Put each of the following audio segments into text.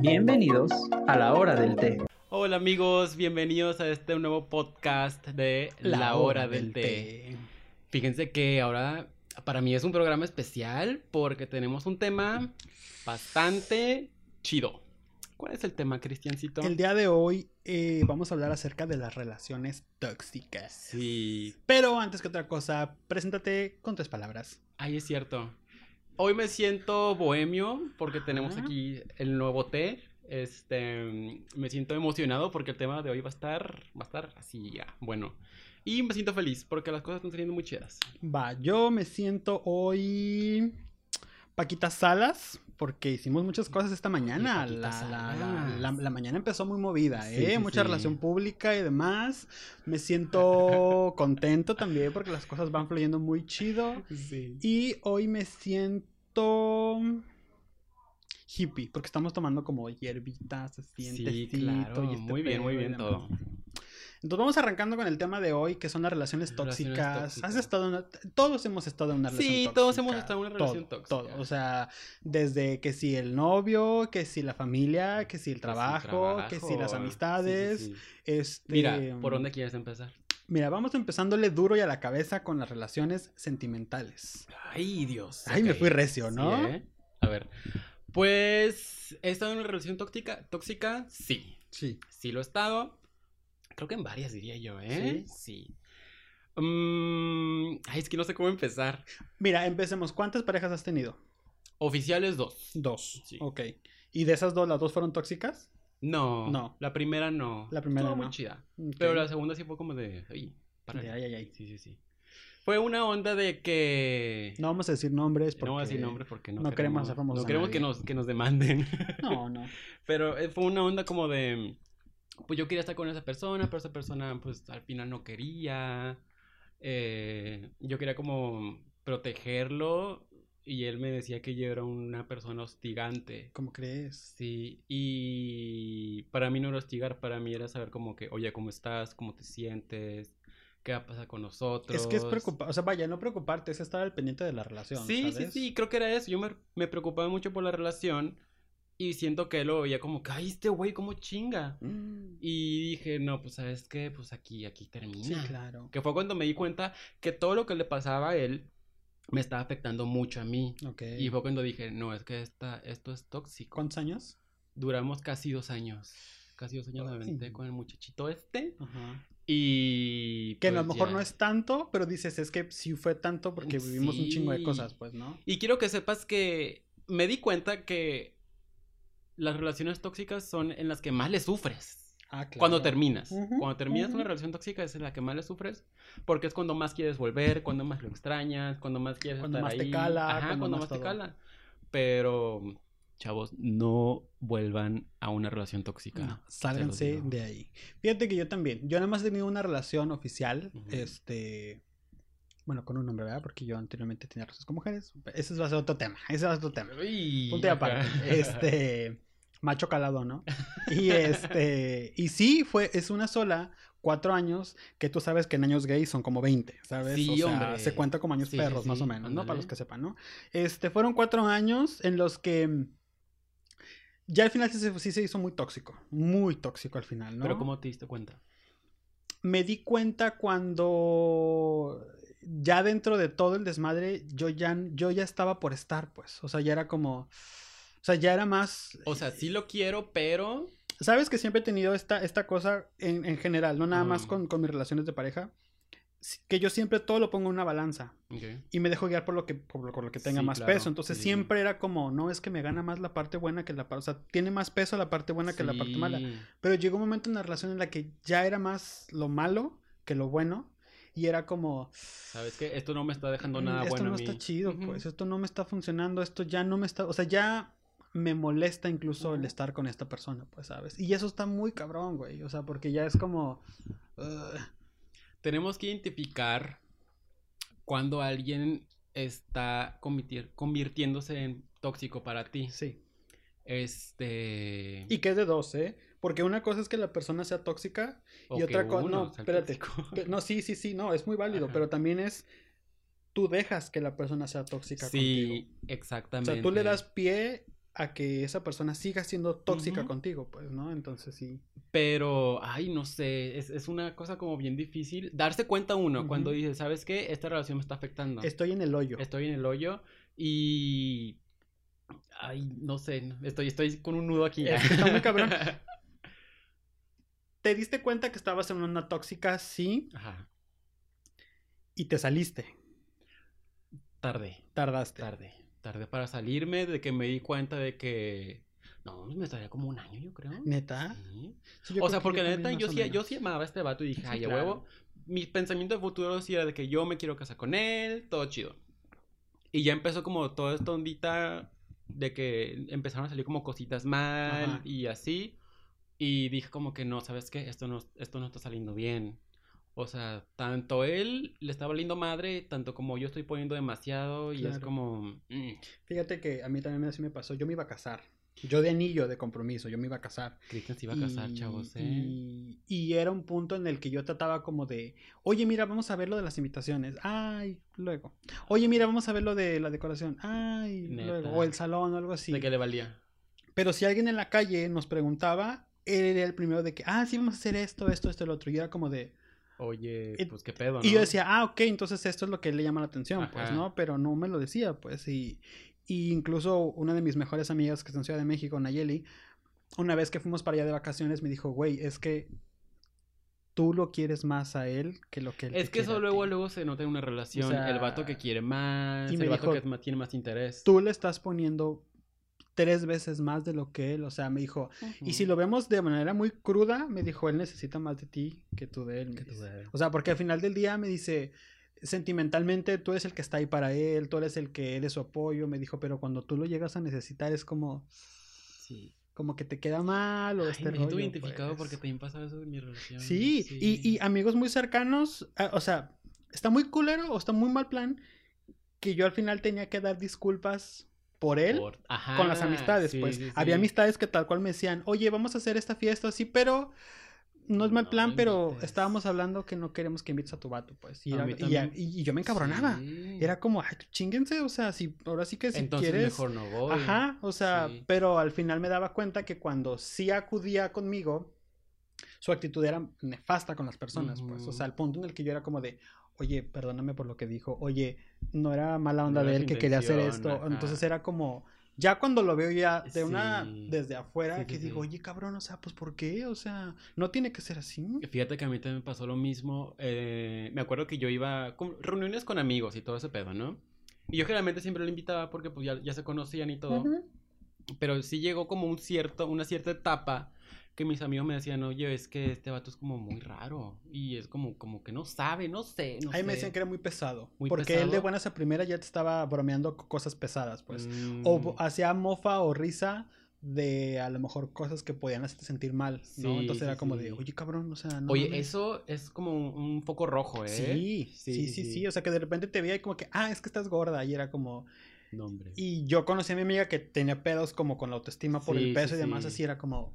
Bienvenidos a la hora del té. Hola amigos, bienvenidos a este nuevo podcast de La, hora, del, té. Fíjense que ahora para mí es un programa especial porque tenemos un tema bastante chido. ¿Cuál es el tema, Cristiancito? El día de hoy eh, vamos a hablar acerca de las relaciones tóxicas. Sí. Pero antes que otra cosa, preséntate con tres palabras. Ay, es cierto. Hoy me siento bohemio porque tenemos Ajá. aquí el nuevo té. Este, me siento emocionado porque el tema de hoy va a estar, va a estar así ya, bueno. Y me siento feliz porque las cosas están saliendo muy chidas. Va, yo me siento hoy Paquita Salas porque hicimos muchas cosas esta mañana. La, la- la- la- mañana empezó muy movida, ¿eh? sí, Mucha sí. relación pública y demás. Me siento contento también porque las cosas van fluyendo muy chido. Sí. Y hoy me siento hippie, porque estamos tomando como hierbitas, así en Sí, tecito claro. y este muy bien, muy bien demás. todo. Entonces vamos arrancando con el tema de hoy, que son las relaciones Relaciones tóxicas. tóxicas. Has estado en una- todos hemos estado en una Sí, relación tóxica. todos hemos estado en una relación Todo, tóxica. Todo, o sea, desde que si el novio, que si la familia, que si el trabajo, que si las amistades. Sí, sí, sí. Este, Mira, ¿por dónde quieres empezar? Mira, vamos empezándole duro y a la cabeza con las relaciones sentimentales. Ay, Dios. Ay, me fui recio, ¿no? Sí, ¿eh? A ver. Pues, ¿he estado en una relación tóxica? ¿Tóxica? Sí. Sí. Sí lo he estado. Creo que en varias diría yo, ¿eh? ¿Sí? Sí. Mm, ay, es que no sé cómo empezar. Mira, empecemos. ¿Cuántas parejas has tenido? Oficiales dos. Dos. Sí. Ok. ¿Y de esas dos, las dos fueron tóxicas? No. No. La primera no. La primera Estuvo muy no. chida. Ok. Pero la segunda sí fue como de. Ay, para. De ay, ay, ay. Sí, sí, sí. Fue una onda de que. No vamos a decir nombres porque... No voy a decir nombres porque no, no queremos hacer famosos No queremos que nos, que nos demanden. No, no. Pero eh, fue una onda como de. Pues yo quería estar con esa persona, pero esa persona, pues al final no quería. Eh, yo quería como protegerlo. Y él me decía que yo era una persona hostigante. ¿Cómo crees? Sí, y para mí no era hostigar, para mí era saber como que, oye, ¿cómo estás? ¿Cómo te sientes? ¿Qué va a pasar con nosotros? Es que es preocupante. O sea, vaya, no preocuparte, es estar al pendiente de la relación. Sí, ¿sabes? sí, sí, creo que era eso. Yo me, me preocupaba mucho por la relación y siento que él lo veía como ay, este güey, ¿cómo chinga? Mm, Y dije, no, pues, ¿sabes qué? Pues aquí, aquí termina. Sí, claro. Que fue cuando me di cuenta que todo lo que le pasaba a él me estaba afectando mucho a mí. Y fue cuando dije, no, es que esta, esto es tóxico. ¿Cuántos años? Duramos casi dos años. Casi dos años me aventé con el muchachito este. Ajá. Y. Que a lo pues, mejor ya. no es tanto, pero dices, es que sí fue tanto porque vivimos un chingo de cosas, pues, ¿no? Y quiero que sepas que me di cuenta que las relaciones tóxicas son en las que más le sufres. Ah, claro. Cuando terminas. Cuando terminas una relación tóxica es en la que más le sufres. Porque es cuando más quieres volver, cuando más lo extrañas, cuando más quieres Cuando estar más te cala, Ajá, cuando cuando, más más, te cala. Pero, chavos, no vuelvan a una relación tóxica. No, sálganse de ahí. Fíjate que yo también. Yo nada más he tenido una relación oficial. Este. Bueno, con un hombre, ¿verdad? Porque yo anteriormente tenía relaciones con mujeres. Ese va a ser otro tema. Ese va a ser otro tema. Uy, Punto y aparte. Este. Macho calado, ¿no? Y este. Y sí, fue, es una sola, cuatro años, que tú sabes que en años gays son como 20, ¿sabes? Sí, o sea, hombre. se cuenta como años Sí, sí, perros, más o menos, ¿no? Para los que sepan, ¿no? Este, fueron cuatro años en los que. mm, Ya al final sí, se- sí se hizo muy tóxico. Muy tóxico al final, ¿no? Pero, ¿cómo te diste cuenta? me di cuenta cuando ya dentro de todo el desmadre yo ya yo ya estaba por estar pues o sea ya era como o sea ya era más O sea, sí lo quiero, pero. sabes que siempre he tenido esta esta cosa en, en general no nada más Ujú. con, con mis relaciones de pareja que yo siempre todo lo pongo en una balanza Ok. y me dejo guiar por lo que por lo, por lo que tenga Sí, más claro. peso entonces Sí, sí, sí. siempre era como no es que me gana más la parte buena que la parte o sea tiene más peso la parte buena que la parte mala Sí. pero llegó un momento en la relación en la que ya era más lo malo que lo bueno. Y era como, ¿Sabes qué? Esto no me está dejando "Mm, nada esto bueno no a mí. está chido, Ujú. pues, esto no me está funcionando, esto ya no me está, o sea, ya me molesta incluso el estar con esta persona, pues, ¿sabes? Y eso está muy cabrón, güey, o sea, porque ya es como, Tenemos que identificar cuando alguien está convirtiéndose en tóxico para ti. sí. Este. Y que es de dos, ¿eh? Porque una cosa es que la persona sea tóxica o y otra cosa, no, espérate, que- no, sí, sí, sí, no, es muy válido, Ajá. pero también es, tú dejas que la persona sea tóxica contigo. Sí, O exactamente. sea, tú le das pie a que esa persona siga siendo tóxica contigo, pues, ¿no? Entonces sí. Pero, ay, no sé, es, es una cosa como bien difícil. Darse cuenta uno cuando dice, ¿sabes qué? Esta relación me está afectando. Estoy en el hoyo. Estoy en el hoyo y... Ay, no sé, estoy, estoy con un nudo aquí. Es que está muy cabrón. Te diste cuenta que estabas en una tóxica, sí, Ajá, y te saliste. tarde, Tardaste. tarde. Tardé para salirme de que me di cuenta de que... No, me estaría como un año, yo creo. ¿Neta? Sí. Sí, yo O sea, que porque la neta yo sí, yo sí amaba a este vato y dije, Sí, ay, a claro. huevo. Mi pensamiento de futuro sí era de que yo me quiero casar con él, todo chido. Y ya empezó como toda esta ondita de que empezaron a salir como cositas mal Ajá. y así. Y dije como que no, ¿sabes qué? Esto no, esto no está saliendo bien. O sea, tanto él le está valiendo madre, tanto como yo estoy poniendo demasiado y es como... mm, Fíjate que a mí también así me pasó. Yo me iba a casar. Yo de anillo de compromiso, yo me iba a casar. Cristian se iba a casar, Y- chavos, ¿eh? Y, y era un punto en el que yo trataba como de, oye, mira, vamos a ver lo de las invitaciones. Ay, luego. Oye, mira, vamos a ver lo de la decoración. Ay, Neta. luego. O el salón o algo así. ¿De qué le valía? Pero si alguien en la calle nos preguntaba, él era el primero de que, ah, sí, vamos a hacer esto, esto, esto, el otro. Y era como de, Oye, pues qué pedo, ¿no? y yo decía, ah, ok, entonces esto es lo que le llama la atención, pues. ¿no? Pero no me lo decía, pues, y, y incluso una de mis mejores amigas que está en Ciudad de México, Nayeli, una vez que fuimos para allá de vacaciones, me dijo, güey, es que tú lo quieres más a él que lo que él Es que eso luego, luego se nota en una relación. sea, el vato que quiere más, y el vato dijo, que tiene más interés. Tú le estás poniendo tres veces más de lo que él, o sea, me dijo, y si lo vemos de manera muy cruda, me dijo, él necesita más de ti que tú de él. tú de él. O sea, porque al final del día me dice, sentimentalmente tú eres el que está ahí para él, tú eres el que eres su apoyo, me dijo, pero cuando tú lo llegas a necesitar es como, Sí. como que te queda mal o Ay, este me siento identificado pues. porque también pasa eso en mi relación. Sí, Y, y amigos muy cercanos, ah, o sea, está muy culero o está muy mal plan que yo al final tenía que dar disculpas por él Por- Ajá, con las amistades, sí, pues. sí, Había amistades que tal cual me decían, oye, vamos a hacer esta fiesta así, pero no es mal No plan, pero invites. estábamos hablando que no queremos que invites a tu vato, pues. Y, era- yo me encabronaba. Era como, ay, chinguense, o sea, si ahora sí que si Entonces quieres. mejor no voy. Ajá, o sea, pero al final me daba cuenta que cuando sí acudía conmigo, su actitud era nefasta con las personas, pues. O sea, al punto en el que yo era como de, oye, perdóname por lo que dijo, oye, no era mala onda No de él que quería hacer esto. Entonces era como, ya cuando lo veo ya de una, desde afuera, Sí, que sí, digo, oye, cabrón, o sea, pues ¿por qué? O sea, no tiene que ser así. Fíjate que a mí también me pasó lo mismo. eh, me acuerdo que yo iba con reuniones con amigos y todo ese pedo, ¿no? Y yo generalmente siempre lo invitaba porque pues ya, ya se conocían y todo. Pero sí llegó como un cierto, una cierta etapa que mis amigos me decían, oye, es que este vato es como muy raro. Y es como, como que no sabe, no sé, no Ahí me decían que era muy pesado. Muy porque él de buenas a primera ya te estaba bromeando co- cosas pesadas, pues. Mm, O bo- hacía mofa o risa de a lo mejor cosas que podían hacerte sentir mal, ¿no? Sí, Entonces sí, era como de, oye, cabrón, o sea, no. Oye, mames". eso es como un, un foco rojo, ¿eh? Sí, sí, sí, sí, O sea, que de repente te veía y como que, ah, es que estás gorda. Y era como. No, hombre. Y yo conocí a mi amiga que tenía pedos como con la autoestima por Sí, el sí, peso y demás. sí. Así era como,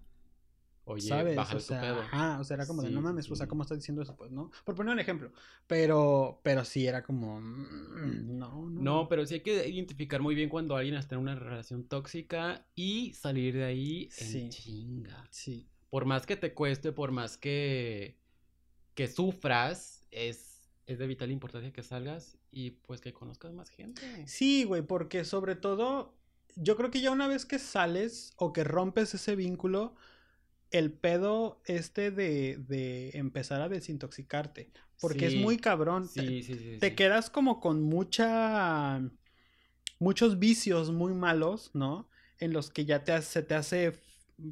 Oye, ¿sabes? bájale o sea, pedo. ajá, o sea, era como de, no mames, o sea. ¿cómo estás diciendo eso? Pues, ¿no? Por poner un ejemplo. Pero, pero sí era como, mm, no, no. No, pero sí hay que identificar muy bien cuando alguien está en una relación tóxica y salir de ahí en Sí. chinga. Sí. Por más que te cueste, por más que, que sufras, es, es de vital importancia que salgas y pues que conozcas más gente. Sí, güey, porque sobre todo, yo creo que ya una vez que sales o que rompes ese vínculo, el pedo este de, de empezar a desintoxicarte, porque es muy cabrón, te, Sí, sí, sí. te quedas como con mucha, muchos vicios muy malos, ¿no? En los que ya te se te hace,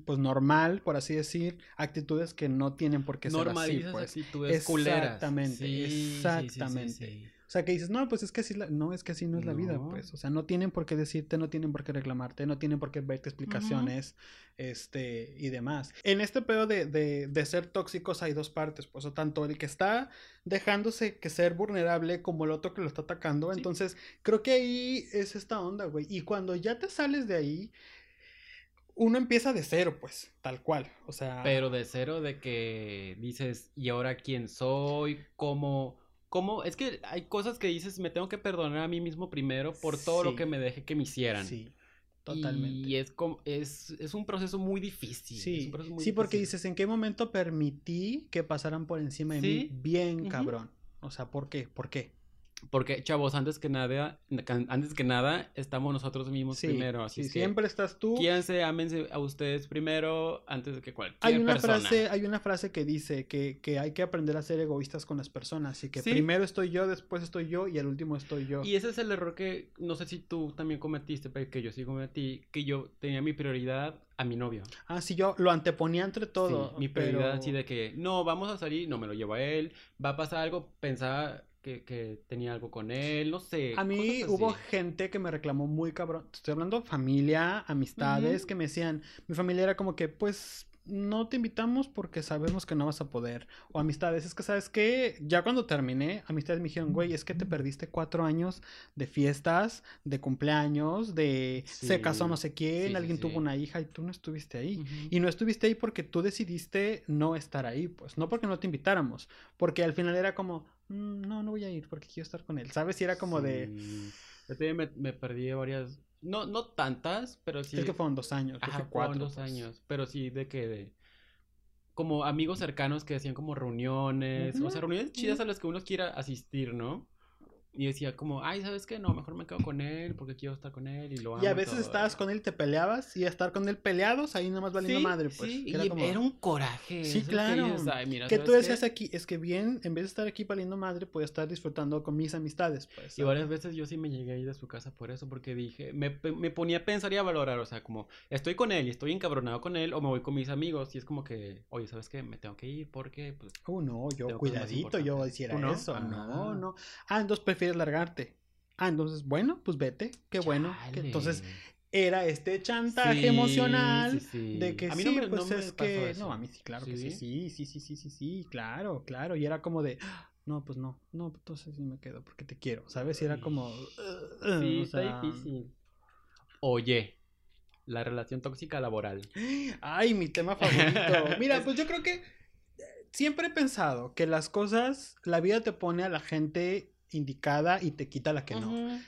pues, normal, por así decir, actitudes que no tienen por qué ser así, Normalizas pues. actitudes culeras. Exactamente, exactamente. O sea, que dices, no, pues es que así, la- no, es que así no es la vida, pues. O sea, no tienen por qué decirte, no tienen por qué reclamarte, no tienen por qué verte explicaciones, este, y demás. En este pedo de, de, de ser tóxicos hay dos partes, pues, o tanto el que está dejándose que ser vulnerable como el otro que lo está atacando. Sí. Entonces, creo que ahí es esta onda, güey. Y cuando ya te sales de ahí, uno empieza de cero, pues, tal cual. O sea, Pero de cero de que dices, ¿y ahora quién soy? ¿Cómo? ¿Cómo? Es que hay cosas que dices, me tengo que perdonar a mí mismo primero por todo lo que me dejé que me hicieran. sí. Totalmente. Y es, como, es, es un proceso muy difícil. Sí, muy sí, porque dices, ¿en qué momento permití que pasaran por encima de Sí. mí bien cabrón? O sea, ¿por qué? ¿Por qué? Porque, chavos, antes que nada, antes que nada, estamos nosotros mismos Sí, primero. Así sí, es que siempre estás tú. Quírense, ámense a ustedes primero antes de que cualquier Hay una persona. frase, hay una frase que dice que, que hay que aprender a ser egoístas con las personas y que Sí. primero estoy yo, después estoy yo y al último estoy yo. Y ese es el error que no sé si tú también cometiste, pero que yo sí cometí, que yo tenía mi prioridad a mi novio. Ah, sí, yo lo anteponía entre todo. Sí, mi prioridad pero- así de que no, vamos a salir, no me lo llevo a él, va a pasar algo, pensaba que, que tenía algo con él, no sé. A mí hubo gente que me reclamó muy cabrón. Estoy hablando familia, amistades, que me decían, mi familia era como que, pues, no te invitamos porque sabemos que no vas a poder. O amistades, es que, ¿sabes qué? Ya cuando terminé, amistades me dijeron, güey, es que te perdiste cuatro años de fiestas, de cumpleaños, de se casó no sé quién, sí, alguien sí. tuvo una hija y tú no estuviste ahí. Y no estuviste ahí porque tú decidiste no estar ahí, pues, no porque no te invitáramos, porque al final era como, "Mm, no, no voy a ir porque quiero estar con él, ¿sabes? Y era como de. Yo también me, me perdí varias, no, no tantas, pero sí. es que fueron dos años, Ajá, cuatro. fueron dos pues. años, pero sí de que de como amigos cercanos que hacían como reuniones, o sea, reuniones chidas a las que uno quiera asistir, ¿no? Y decía como, ay, ¿sabes qué? No, mejor me quedo con él porque quiero estar con él y lo amo. Y a veces todo". estabas con él y te peleabas y estar con él peleados, ahí nomás valiendo Sí, madre, pues. sí, que y Era, como, era un coraje. Sí, que claro. dices, "Ay, mira, que ¿sabes tú decías qué?". aquí, es que bien, en vez de estar aquí valiendo madre, podía estar disfrutando con mis amistades, pues. Y varias veces yo sí me llegué a ir de su casa por eso, porque dije, me, me ponía a pensar y a valorar, o sea, como estoy con él y estoy encabronado con él, o me voy con mis amigos, y es como que, oye, ¿sabes qué? Me tengo que ir porque, pues, Oh, no, yo cuidadito, yo hiciera ¿Tú no? eso. No, Ah. no. Ah, entonces prefieres largarte. Ah, entonces, bueno, pues vete. Qué bueno. que- entonces, era este chantaje Sí, emocional sí, sí. de que A mí no me- pues no me pasó que eso. no, a mí sí, claro que sí, ¿Sí? sí, sí, sí, sí, sí, claro, claro, y era como de "Ah, no, pues no, no, entonces sí me quedo porque te quiero, ¿sabes? Y era como Sí, o está difícil. Oye, la relación tóxica laboral. Ay, mi tema favorito. Mira, pues yo creo que eh, siempre he pensado que las cosas, la vida te pone a la gente indicada y te quita la que no.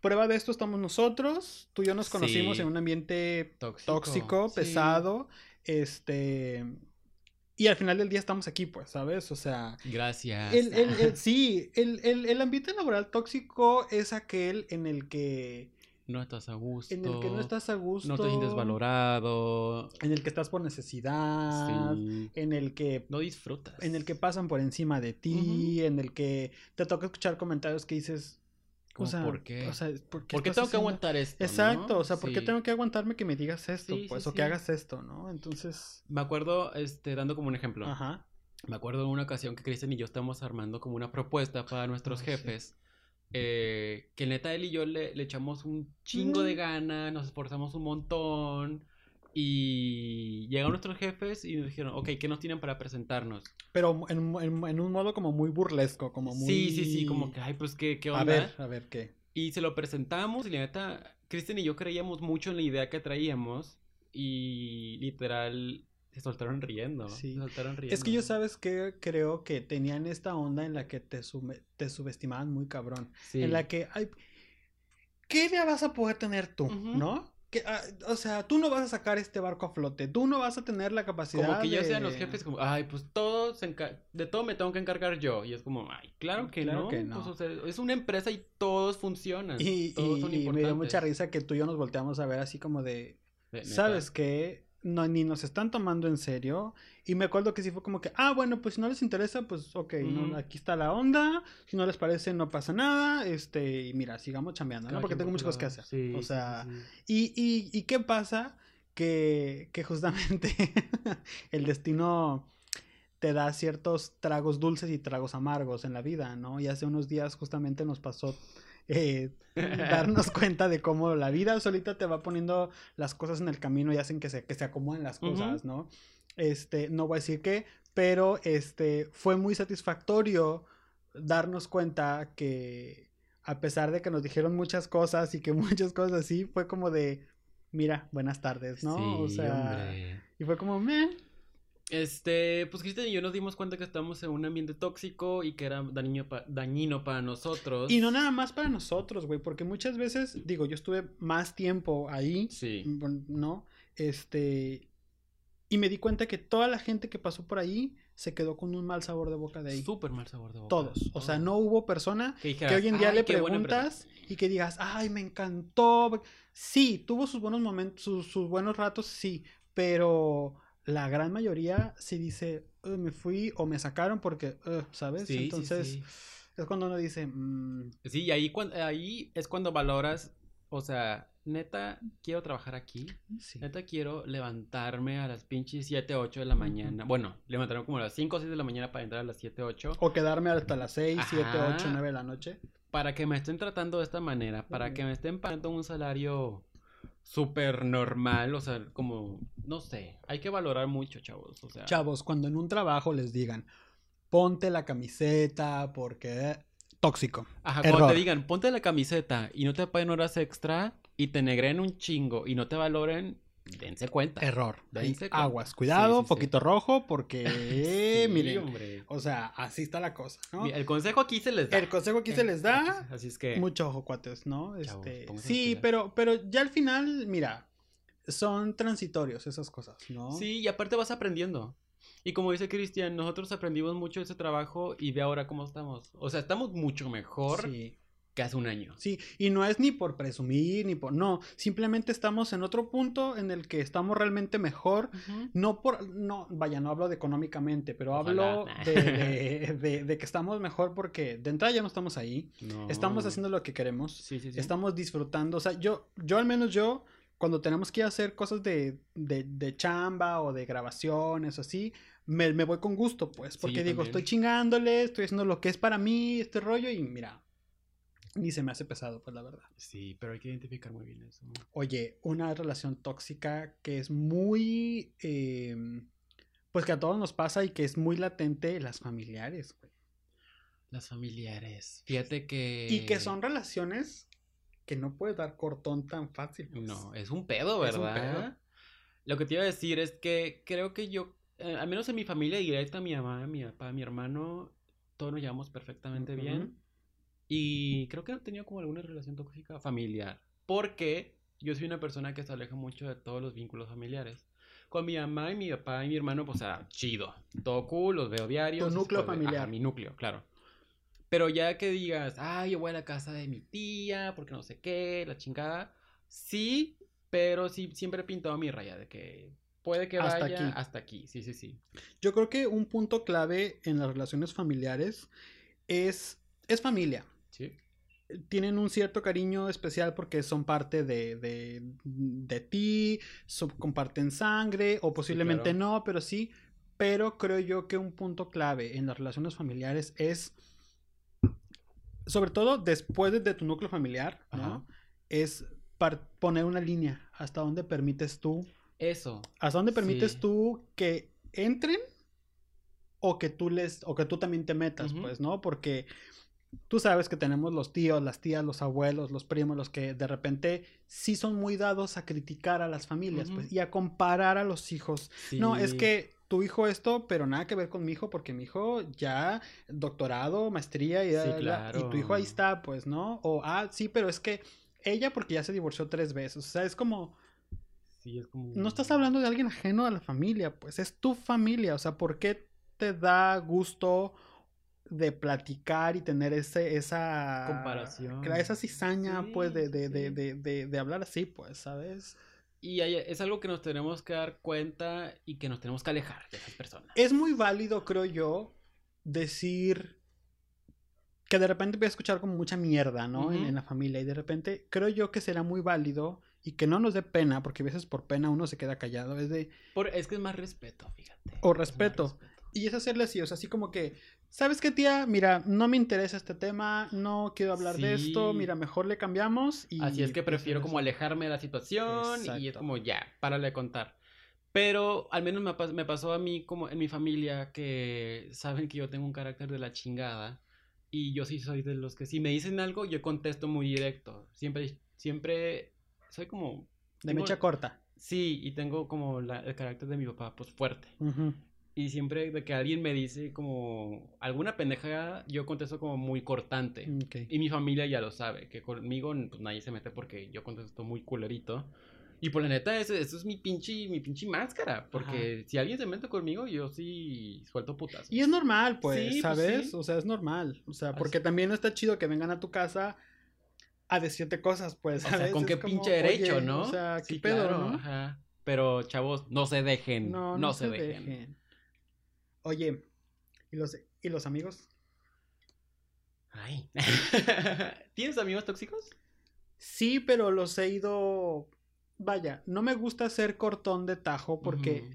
Prueba de esto estamos nosotros. Tú y yo nos conocimos Sí. en un ambiente Tóxico. tóxico, sí. pesado, este... Y al final del día estamos aquí, pues, ¿sabes? O sea, Gracias. el, el- el- sí, el, el- el ambiente laboral tóxico es aquel en el que, no estás a gusto. en el que no estás a gusto, No te sientes valorado. en el que estás por necesidad, Sí. en el que No disfrutas. en el que pasan por encima de ti, en el que te toca escuchar comentarios que dices, o sea, ¿por qué? O sea, ¿por qué, ¿Por qué estás tengo que aguantar esto? Exacto, no? o sea, ¿por qué tengo que aguantarme que me digas esto? Sí, pues, o que hagas esto, ¿no? Entonces, Me acuerdo, este, dando como un ejemplo. ajá. Me acuerdo de una ocasión que Kristen y yo estábamos armando como una propuesta para nuestros jefes. Eh, que neta él y yo le, le echamos un chingo de Ujú. ganas, nos esforzamos un montón. Y llegaron nuestros jefes y nos dijeron, ok, ¿qué nos tienen para presentarnos? Pero en, en- en un modo como muy burlesco, como muy... Sí, sí, sí, como que, ay, pues, ¿qué, qué onda? A ver, a ver, ¿qué? Y se lo presentamos y la neta, Kristen y yo creíamos mucho en la idea que traíamos y literal se soltaron riendo. Sí. Se soltaron riendo. Es que yo sabes que creo que tenían esta onda en la que te, sume- te subestimaban muy cabrón. Sí. En la que, ay, ¿qué idea vas a poder tener tú, no? Que, ah, o sea, tú no vas a sacar este barco a flote, tú no vas a tener la capacidad Como que ya de- sean los jefes como, ay, pues todo se de todo me tengo que encargar yo. Y es como, ay, claro que Claro no. que no. Pues, o sea, es una empresa y todos funcionan. Y, todos y- son y me dio mucha risa que tú y yo nos volteamos a ver así como de, De-. ¿sabes qué? No, ni nos están tomando en serio. Y me acuerdo que sí fue como que, ah, bueno, pues si no les interesa, pues ok, no, aquí está la onda. Si no les parece, no pasa nada. Este, y mira, sigamos chambeando, ¿no? Porque tengo muchas cosas que hacer. Sí, o sea, sí, sí. Y, y, ¿y qué pasa? Que, que justamente el destino te da ciertos tragos dulces y tragos amargos en la vida, ¿no? Y hace unos días justamente nos pasó eh, darnos cuenta de cómo la vida solita te va poniendo las cosas en el camino y hacen que se, que se acomoden las cosas, ¿no? Este, no voy a decir qué, pero este, fue muy satisfactorio darnos cuenta que a pesar de que nos dijeron muchas cosas y que muchas cosas así, fue como de, mira, buenas tardes, ¿no? o Sí, sea, hombre. y fue como, meh, Este, pues Cristian y yo nos dimos cuenta que estamos en un ambiente tóxico y que era dañino, pa- dañino para nosotros. Y no nada más para nosotros, güey, porque muchas veces, digo, yo estuve más tiempo ahí, Sí. bueno, ¿no? Este, y me di cuenta que toda la gente que pasó por ahí se quedó con un mal sabor de boca de ahí. Súper mal sabor de boca. Todos. O sea, Todos. no hubo persona Que, que dijeras, hoy en día "Ay, le qué buena empresa". preguntas y que digas, ay, me encantó. Sí, tuvo sus buenos momentos, sus, sus buenos ratos, sí, pero la gran mayoría sí dice, "Uh, me fui o me sacaron porque, uh", ¿sabes? Sí, Entonces, sí. es cuando uno dice, "Mm, Sí, y ahí, ahí es cuando valoras, o sea, neta, quiero trabajar aquí. Neta, quiero levantarme a las pinches 7, 8 de la mañana. Bueno, levantarme como a las 5 o 6 de la mañana para entrar a las 7, 8. O quedarme hasta las 6, 7, Ajá. 8, 9 de la noche. Para que me estén tratando de esta manera, para que me estén pagando un salario súper normal, o sea, como, no sé, hay que valorar mucho, chavos, o sea. Chavos, cuando en un trabajo les digan, ponte la camiseta porque tóxico. Ajá, cuando te digan, ponte la camiseta y no te paguen horas extra y te negren un chingo y no te valoren, dense cuenta. Error. Dense cuenta. aguas, cuidado, Sí, sí, sí. poquito rojo porque, miren, hombre. o sea, así está la cosa, ¿no? El consejo aquí se les da. El consejo aquí se les da, Así es que. mucho ojo, cuates, ¿no? Chavos, Este, sí, pero, pero ya al final, mira, son transitorios esas cosas, ¿no? Sí, y aparte vas aprendiendo. Y como dice Cristian, nosotros aprendimos mucho de ese trabajo y ve ahora cómo estamos. O sea, estamos mucho mejor Sí. Que hace un año. Sí, y no es ni por presumir, ni por... No, simplemente estamos en otro punto en el que estamos realmente mejor. No por... No, vaya, no hablo de económicamente, pero hablo de, de- de- de que estamos mejor porque de entrada ya no estamos ahí. No. Estamos haciendo lo que queremos. Sí, sí, sí. Estamos disfrutando. O sea, yo, yo al menos yo, cuando tenemos que ir a hacer cosas de, de, de chamba o de grabaciones o así, me, me voy con gusto, pues. Porque digo, también. estoy chingándole, estoy haciendo lo que es para mí, este rollo, y mira, ni se me hace pesado, pues la verdad. Sí, pero hay que identificar muy bien eso. Oye, una relación tóxica que es muy... eh, pues que a todos nos pasa y que es muy latente, las familiares, güey. Las familiares. Fíjate que. Y que son relaciones que no puedes dar cortón tan fácil. pues. No, es un pedo, Es un ¿verdad? pedo. Lo que te iba a decir es que creo que yo, eh, al menos en mi familia directa, mi mamá, mi papá, mi hermano, todos nos llevamos perfectamente bien. Y creo que he tenido como alguna relación tóxica familiar. Porque yo soy una persona que se aleja mucho de todos los vínculos familiares. Con mi mamá y mi papá y mi hermano, pues, ah, chido. Todo cool, los veo diarios. Tu núcleo puede- familiar. Ajá, mi núcleo, claro. Pero ya que digas, ay, yo voy a la casa de mi tía, porque no sé qué, la chingada. Sí, pero sí, siempre he pintado mi raya de que puede que Hasta vaya aquí. hasta aquí. Sí, sí, sí. Yo creo que un punto clave en las relaciones familiares es, es familia. Sí. Tienen un cierto cariño especial porque son parte de, de, de ti, comparten sangre o posiblemente claro. no, pero sí. Pero creo yo que un punto clave en las relaciones familiares es, sobre todo después de, de tu núcleo familiar, es poner una línea hasta dónde permites tú Eso. ¿Hasta dónde permites Sí. tú que entren o que tú les o que tú también te metas, pues, ¿no? Porque tú sabes que tenemos los tíos, las tías, los abuelos, los primos, los que de repente sí son muy dados a criticar a las familias, pues, y a comparar a los hijos. No, es que tu hijo esto, pero nada que ver con mi hijo, porque mi hijo ya doctorado, maestría y, Sí, y tu hijo ahí está, pues, ¿no? O, ah, sí, pero es que ella porque ya se divorció tres veces, o sea, es como, Sí, es como... no estás hablando de alguien ajeno a la familia, pues es tu familia. O sea, ¿por qué te da gusto de platicar y tener ese, esa Comparación. Esa cizaña, Sí, pues, de, de, sí, de, de, de- de hablar así, pues, ¿sabes? Y hay- es algo que nos tenemos que dar cuenta y que nos tenemos que alejar de esas personas. Es muy válido, creo yo, decir que de repente voy a escuchar como mucha mierda, ¿no? en, la familia. Y de repente creo yo que será muy válido y que no nos dé pena, porque a veces por pena uno se queda callado. Es de, Por- es que es más respeto, fíjate. O Es más respeto. Y es hacerle así, o sea, así como que, ¿sabes qué, tía? Mira, no me interesa este tema, no quiero hablar de esto, mira, mejor le cambiamos. Y Así es que pues, prefiero como alejarme de la situación y es como ya, párale de contar. Pero al menos me, pas- me pasó a mí como en mi familia que saben que yo tengo un carácter de la chingada y yo sí soy de los que si me dicen algo yo contesto muy directo. Siempre, siempre soy como... De tengo- mecha corta. Sí, y tengo como la- el carácter de mi papá pues fuerte. Ujú. Y siempre de que alguien me dice como alguna pendeja, yo contesto como muy cortante. Ok. Y mi familia ya lo sabe, que conmigo pues nadie se mete porque yo contesto muy culerito. Y por la neta, eso, eso es mi pinche, mi pinche máscara. Porque si alguien se mete conmigo, yo sí suelto putas. Y es normal, pues, Sí, pues ¿sabes? sí. O sea, es normal. O sea, Así- porque también no está chido que vengan a tu casa a decirte cosas, pues, O sea, con Es qué como, pinche derecho, ¿no? O sea, qué Sí, pedo, claro, ¿no? ajá. Pero, chavos, no se dejen. No, No, no, se, dejen. Oye, ¿y los, ¿y los amigos? Ay. ¿Tienes amigos tóxicos? Sí, pero los he ido... Vaya, no me gusta ser cortón de tajo porque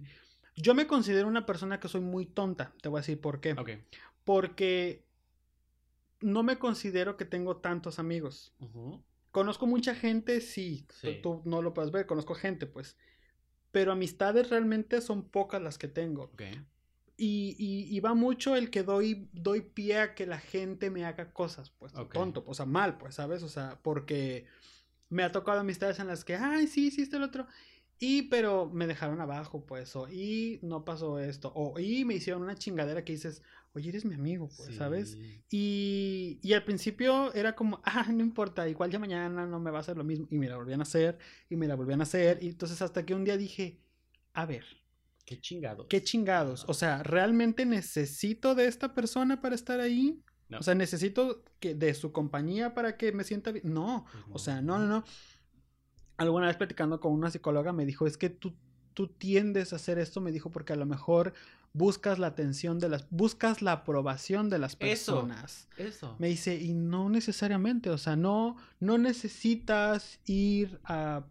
yo me considero una persona que soy muy tonta. Te voy a decir por qué. Ujú. Ok. Porque no me considero que tengo tantos amigos. Conozco mucha gente, sí, Sí. Tú no lo puedes ver, conozco gente, pues. Pero amistades realmente son pocas las que tengo. Ok. Y, y- y va mucho el que doy, doy pie a que la gente me haga cosas, pues, tonto, o sea, mal, pues, ¿sabes? O sea, porque me ha tocado amistades en las que, ay, sí, sí, esto, el otro. Y, pero me dejaron abajo, pues, o, y no pasó esto, o, y me hicieron una chingadera que dices, oye, eres mi amigo, pues, ¿sabes? Y, y al principio era como, ah, no importa, igual ya mañana no me va a hacer lo mismo. Y me la volvían a hacer, y me la volvían a hacer. Y entonces hasta que un día dije, a ver, Qué chingados. qué chingados. O sea, ¿realmente necesito de esta persona para estar ahí? No. O sea, ¿necesito que de su compañía para que me sienta bien? No, o sea, no, no, no. Alguna vez platicando con una psicóloga me dijo, es que tú, tú tiendes a hacer esto, me dijo, porque a lo mejor buscas la atención de las, buscas la aprobación de las Eso. personas. Eso. Me dice, y no necesariamente, o sea, no, no necesitas ir a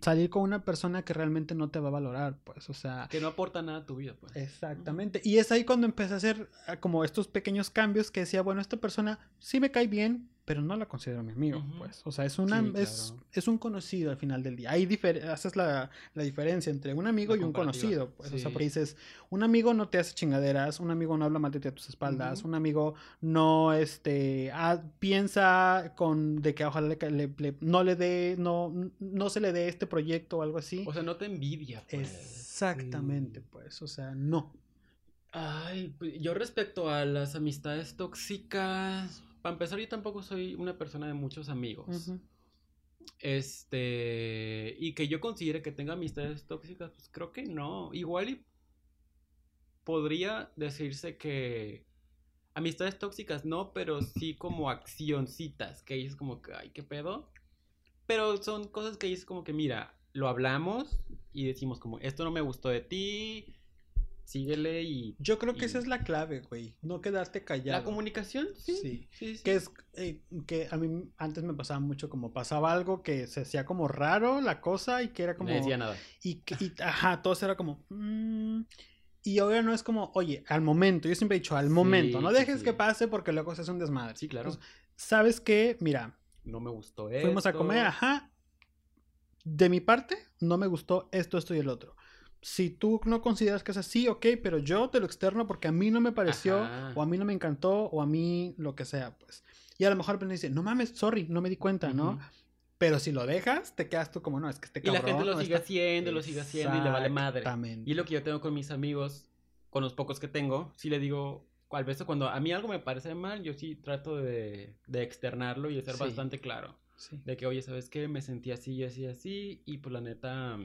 salir con una persona que realmente no te va a valorar, pues, o sea, Que no aporta nada a tu vida, pues. exactamente. Y es ahí cuando empecé a hacer ah, como estos pequeños cambios que decía, bueno, esta persona sí me cae bien, pero no la considero mi amigo, pues, o sea, es una, Sí, es, claro. es un conocido al final del día. Ahí haces la, la diferencia entre un amigo La y un conocido, pues, o sea, porque dices, un amigo no te hace chingaderas, un amigo no habla mal de ti a tus espaldas, un amigo no este ah, piensa con de que ojalá le, le- le- no le dé no no se le dé este proyecto o algo así. O sea, no te envidia, pues. Exactamente, Sí. pues, o sea, no. Ay, pues, yo respecto a las amistades tóxicas, para empezar, yo tampoco soy una persona de muchos amigos. Este, y que yo considere que tenga amistades tóxicas, pues creo que no. Igual y podría decirse que amistades tóxicas no, pero sí como accioncitas, que dices como que, ay, qué pedo. Pero son cosas que dices como que, mira, lo hablamos y decimos como, esto no me gustó de ti, síguele y... Yo creo que y- esa es la clave, güey, no quedarte callado. La comunicación, sí. Sí. sí, sí. que es eh, que a mí antes me pasaba mucho como pasaba algo que se hacía como raro la cosa y que era como No decía nada. y, y, ajá, todo era como mm, y ahora no es como, oye, al momento, yo siempre he dicho al momento, Sí, no dejes sí. que pase porque luego se hace un desmadre. Sí, claro. Entonces, ¿Sabes qué? Mira, No me gustó fuimos a comer, ajá. De mi parte, no me gustó esto, esto y el otro. Si tú no consideras que es así, ok, pero yo te lo externo porque a mí no me pareció, Ajá. o a mí no me encantó, o a mí lo que sea, pues. Y a lo mejor me dice, no mames, sorry, no me di cuenta, ¿no? Pero si lo dejas, te quedas tú como, no, es que este Y la cabrón. gente lo no sigue está-". haciendo, lo sigue haciendo y le vale madre. Y es lo que yo tengo con mis amigos, con los pocos que tengo, sí le digo, al veces cuando a mí algo me parece mal, yo sí trato de, de externarlo y de ser Sí. bastante claro. Sí. De que, oye, ¿sabes qué? Me sentí así, así, así, y pues la neta,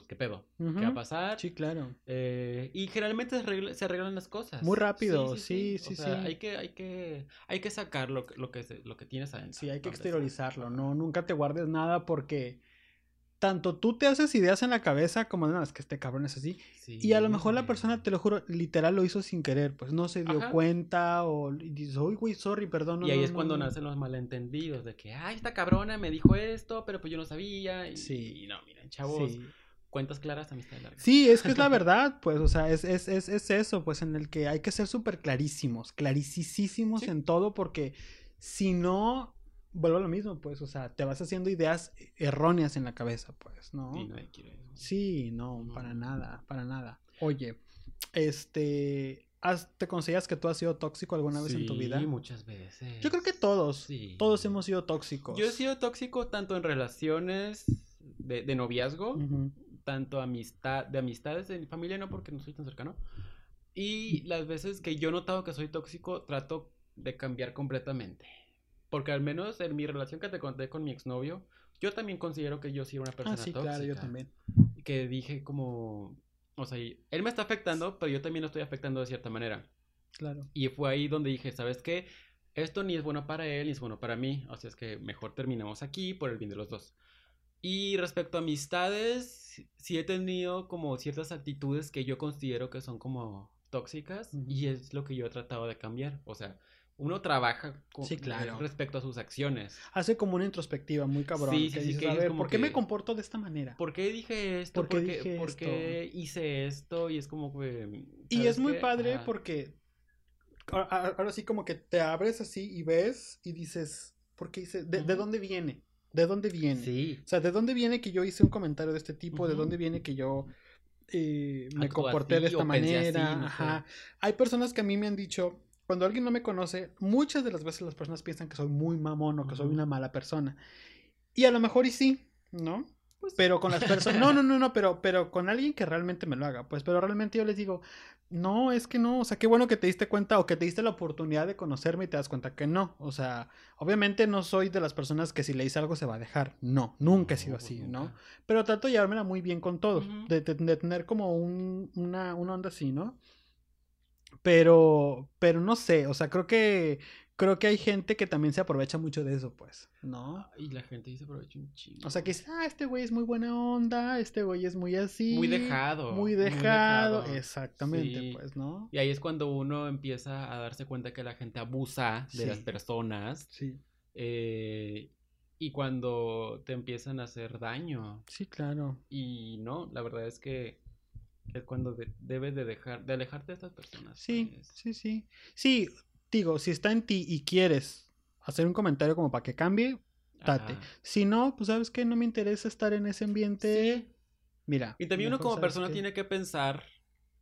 pues qué pedo, qué va a pasar. Sí, claro. Eh, y generalmente se, arregla- se arreglan las cosas. Muy rápido, sí, sí, O sea, sí. Hay que, hay que, hay que sacar lo, que- lo que, lo que tienes adentro. Sí, hay que exteriorizarlo, no, nunca te guardes nada porque tanto tú te haces ideas en la cabeza como no, es que este cabrón es así. Y a lo mejor la Sí. persona, te lo juro, literal lo hizo sin querer, pues no se dio Ajá. cuenta o y dices, uy, güey, sorry, perdón. no, y ahí no, es no, cuando no". nacen los malentendidos, de que, ay, esta cabrona me dijo esto, pero pues yo no sabía. Y, Sí. y no, miren, chavos, Sí. Cuentas claras, amistad larga. Sí, es que es la verdad, pues, o sea, es, es, es, es eso, pues, en el que hay que ser súper clarísimos, claricisísimos Sí. en todo, porque si no, vuelvo a lo mismo, pues, o sea, te vas haciendo ideas erróneas en la cabeza, pues, ¿no? Y nadie quiere eso. Sí, no, No. para nada, para nada. Oye, este, ¿has- ¿te consideras que tú has sido tóxico alguna vez en tu vida? Sí, muchas veces. Yo creo que todos, Sí. todos hemos sido tóxicos. Yo he sido tóxico tanto en relaciones de, de noviazgo. Tanto amistad, de amistades de mi familia, no porque no soy tan cercano, Y las veces que yo he notado que soy tóxico, trato de cambiar completamente. Porque al menos en mi relación que te conté con mi exnovio, yo también considero que yo sí era una persona Ah, sí, tóxica. claro, yo también. Que dije como, o sea, él me está afectando, pero yo también lo estoy afectando de cierta manera. Claro. Y fue ahí donde dije, ¿sabes qué? Esto ni es bueno para él ni es bueno para mí. O sea, es que mejor terminamos aquí por el bien de los dos. Y respecto a amistades, sí he tenido como ciertas actitudes que yo considero que son como tóxicas y es lo que yo he tratado de cambiar. O sea, uno trabaja con, Sí, claro. respecto a sus acciones. Hace como una introspectiva muy cabrón. Sí, que sí, sí, dices, que a dices ver, como ¿por qué me comporto de esta manera? ¿Por qué dije esto? ¿Por qué ¿Por qué, dije por esto? qué hice esto? Y es como que... Y ¿sabes es muy padre porque ahora sí como que te abres así y ves y dices, ¿por qué hice? ¿De, dónde viene? ¿De dónde viene? Sí. O sea, ¿de dónde viene que yo hice un comentario de este tipo? ¿De dónde viene que yo eh, me comporté de esta así, manera? no. Ajá. Hay personas que a mí me han dicho, cuando alguien no me conoce, muchas de las veces las personas piensan que soy muy mamón o que soy una mala persona. Y a lo mejor y sí, ¿no? Pues, Pero con las personas, no, no, no, no, pero, pero con alguien que realmente me lo haga, pues, pero realmente yo les digo, no, es que no, o sea, qué bueno que te diste cuenta o que te diste la oportunidad de conocerme y te das cuenta que no, o sea, obviamente no soy de las personas que si le hice algo se va a dejar, no, nunca he sido pues así. ¿no? Pero trato de llevármela muy bien con de, de- de tener como un, una, una onda así, ¿no? Pero, pero no sé, o sea, creo que, creo que hay gente que también se aprovecha mucho de eso, pues, ¿no? Y la gente dice aprovecha un chingo. O sea, que dice, ah, este güey es muy buena onda, este güey es muy así. Muy dejado. Muy dejado. Exactamente, Sí. pues, ¿no? Y ahí es cuando uno empieza a darse cuenta que la gente abusa de las personas. Sí, eh, y cuando te empiezan a hacer daño. sí, claro. Y no, la verdad es que es cuando de- debes de dejar, de alejarte de estas personas. Sí, pues. sí, sí. Sí, digo, si está en ti y quieres hacer un comentario como para que cambie, date. Ajá. Si no, pues sabes que no me interesa estar en ese ambiente. Sí. Mira. Y también uno como persona tiene que pensar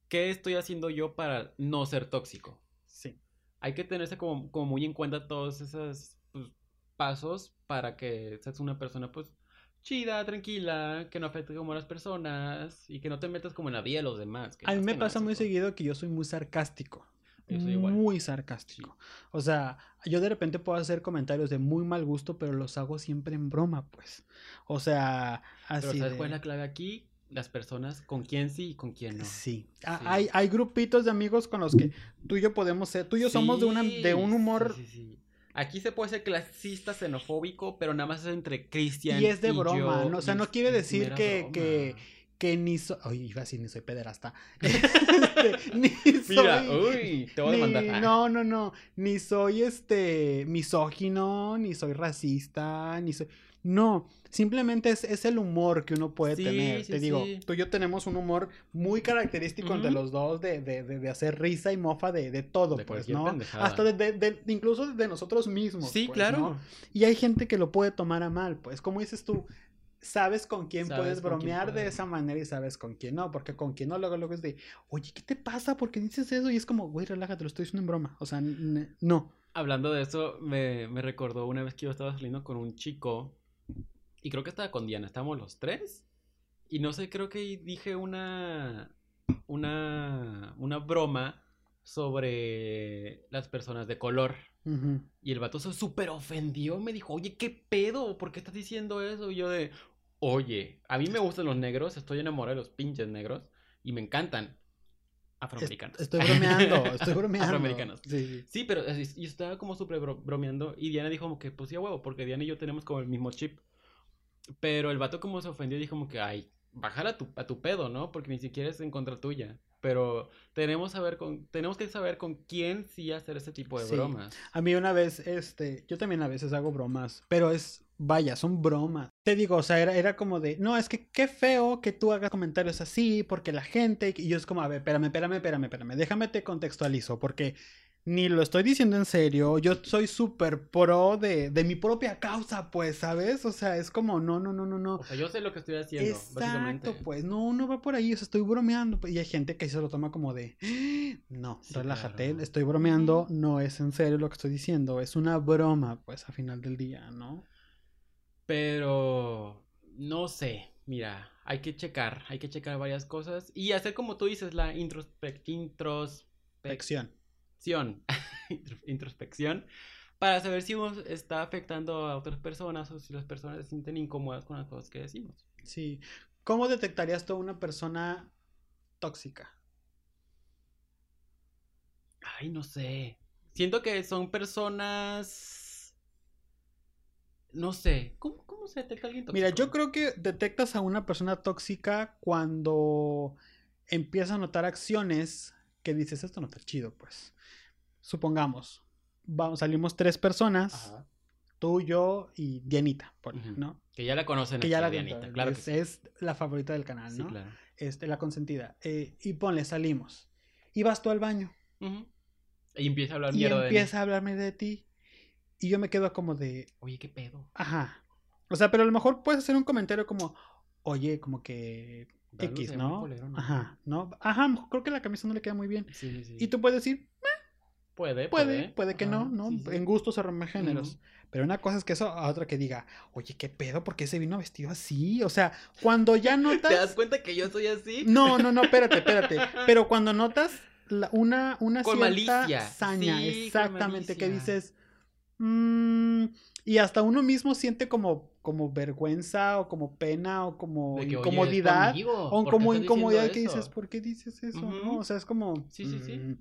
qué estoy haciendo yo para no ser tóxico. Sí. Hay que tenerse como, como muy en cuenta todos esos pues, pasos para que seas una persona pues chida, tranquila, que no afecte como a las personas y que no te metas como en la vida de los demás. que A mí me pasa muy seguido que yo soy muy sarcástico. Yo igual. Muy sarcástico. O sea, yo de repente puedo hacer comentarios de muy mal gusto, pero los hago siempre en broma, pues. O sea, Pero así. ¿sabes de- cuál es la clave aquí? Las personas con quién sí y con quién no. Sí. Ah, Sí. Hay, hay grupitos de amigos con los que tú y yo podemos ser. Tú y yo somos de, una, de un humor. sí, sí, sí. Aquí se puede ser clasista, xenofóbico, pero nada más es entre Cristian Y es de yo, broma, ¿no? O sea, y no quiere decir que- Que ni soy. Oye, iba a decir ni soy pederasta. Este, ni Mira, soy- uy, te voy a demandar. Ah. No, no, no. Ni soy este misógino, ni soy racista, ni soy. No, simplemente es, es el humor que uno puede Sí, tener. sí, Te digo, sí. tú y yo tenemos un humor muy característico entre los dos de, de, de, de hacer risa y mofa de, de todo, De pues, ¿no? pendejada. Hasta de, incluso de nosotros mismos. Sí, pues, claro. ¿no? Y hay gente que lo puede tomar a mal, pues, como dices tú, sabes con quién Sabes puedes con quién bromear de esa manera y sabes con quién no, porque con quién no, luego, luego es de, oye, ¿qué te pasa? ¿Por qué dices eso? Y es como, güey, relájate, lo estoy diciendo en broma. O sea, no. Hablando de eso, me, me recordó una vez que yo estaba saliendo con un chico y creo que estaba con Diana, estábamos los tres y no sé, creo que dije una una una broma sobre las personas de color Y el vato se súper ofendió, me dijo, "Oye, ¿qué pedo? ¿Por qué estás diciendo eso?" Y yo de, "Oye, a mí me gustan los negros, estoy enamorado de los pinches negros y me encantan afroamericanos." Estoy bromeando, estoy bromeando. Afroamericanos. Sí, sí. Sí, pero yo estaba como súper bro- bromeando y Diana dijo como que, pues sí, huevo, porque Diana y yo tenemos como el mismo chip. Pero el vato como se ofendió dijo como que, ay, bájala a tu, a tu pedo, ¿no? Porque ni siquiera es en contra tuya. Pero tenemos, saber con, tenemos que saber con quién sí hacer ese tipo de Sí. bromas. A mí una vez, este, yo también a veces hago bromas, pero es, vaya, son bromas. Te digo, o sea, era, era como de, no, es que qué feo que tú hagas comentarios así, porque la gente, y yo es como, a ver, espérame, espérame, espérame, espérame, déjame te contextualizo, porque ni lo estoy diciendo en serio, yo soy súper pro de, de mi propia causa, pues, ¿sabes? O sea, es como, no, no, no, no, no. O sea, yo sé lo que estoy haciendo, Exacto, básicamente. pues no, no va por ahí, o sea, estoy bromeando. pues, Y hay gente que se lo toma como de, no, Sí, relájate, claro. estoy bromeando, no es en serio lo que estoy diciendo, es una broma, pues, a final del día, ¿no? Pero, no sé. mira, hay que checar, hay que checar varias cosas y hacer como tú dices, la introspe introspección. introspección para saber si uno está afectando a otras personas o si las personas se sienten incómodas con las cosas que decimos. Sí. ¿Cómo detectarías tú a una persona tóxica? Ay, no sé. Siento que son personas. No sé. ¿Cómo, cómo se detecta alguien tóxico? Mira, yo creo que detectas a una persona tóxica cuando empieza a notar acciones que dices, esto no está chido, pues. Supongamos, vamos, salimos tres personas, Ajá. tú, yo y Dianita, por. ¿no? Que ya la conocen. Que ya la Dianita, Dianita, claro es, que sí. es la favorita del canal, Sí, ¿no? claro. Este, la consentida. Eh, y ponle, salimos. Y vas tú al baño. Y empieza a hablar Y mierda de mí. empieza a hablarme de ti. Y yo me quedo como de, Oye, qué pedo. ajá. O sea, pero a lo mejor puedes hacer un comentario como, oye, como que X, ¿no? Ajá, ¿no? Ajá, creo que la camisa no le queda muy bien. Sí, sí, sí. Y tú puedes decir, Puede, puede, puede que no, ¿no? sí, sí. En gustos se rompen géneros. Pero una cosa es que eso, a otra que diga, oye, ¿qué pedo? ¿Por qué se vino vestido así? O sea, cuando ya notas... ¿Te das cuenta que yo soy así? No, no, no, espérate, espérate. Pero cuando notas la- una, una Con cierta malicia. saña, Sí, con exactamente, que dices, "Mm", y hasta uno mismo siente como, como vergüenza o como pena o como que, es incomodidad o ¿por qué como incomodidad que dices, ¿por qué dices eso? ¿no? O sea, es como... Sí, sí, sí. mm,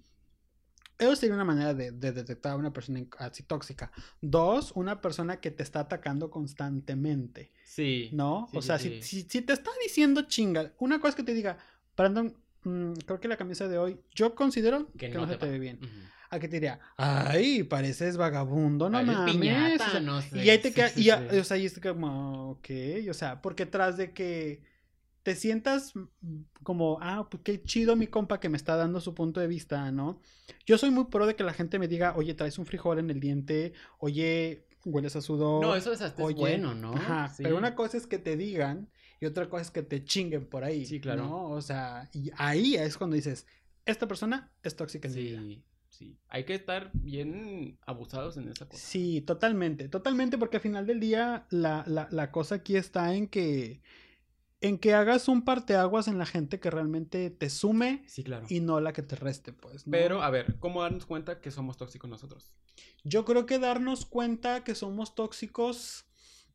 Eso sería una manera de, de detectar a una persona así tóxica. Dos, una persona que te está atacando constantemente. Sí. ¿No? Sí, o sea, sí. Si, si, si te está diciendo chinga, una cosa que te diga, Brandon, mm, creo que la camisa de hoy, yo considero que, no, se te ve bien. Ujú. A que te diría, ay, pareces vagabundo, no mames. piñata, o sea, no sé. y ahí te Sí, queda, sí, y sí. o sea, y es como, ok, o sea, porque tras de que te sientas como, ah, pues qué chido mi compa que me está dando su punto de vista, ¿no? Yo soy muy pro de que la gente me diga, oye, traes un frijol en el diente, oye, hueles a sudor. No, eso es hasta es Oye, bueno, ¿no? Ajá, Sí. pero una cosa es que te digan y otra cosa es que te chinguen por ahí. Sí, claro. ¿no? O sea, y ahí es cuando dices, esta persona es tóxica en mi vida. Sí. Hay que estar bien abusados en esa cosa. Sí, totalmente, totalmente, porque al final del día la, la, la cosa aquí está en que en que hagas un parteaguas en la gente que realmente te sume Sí, claro. y no la que te reste, pues. ¿no? Pero, a ver, ¿cómo darnos cuenta que somos tóxicos nosotros? Yo creo que darnos cuenta que somos tóxicos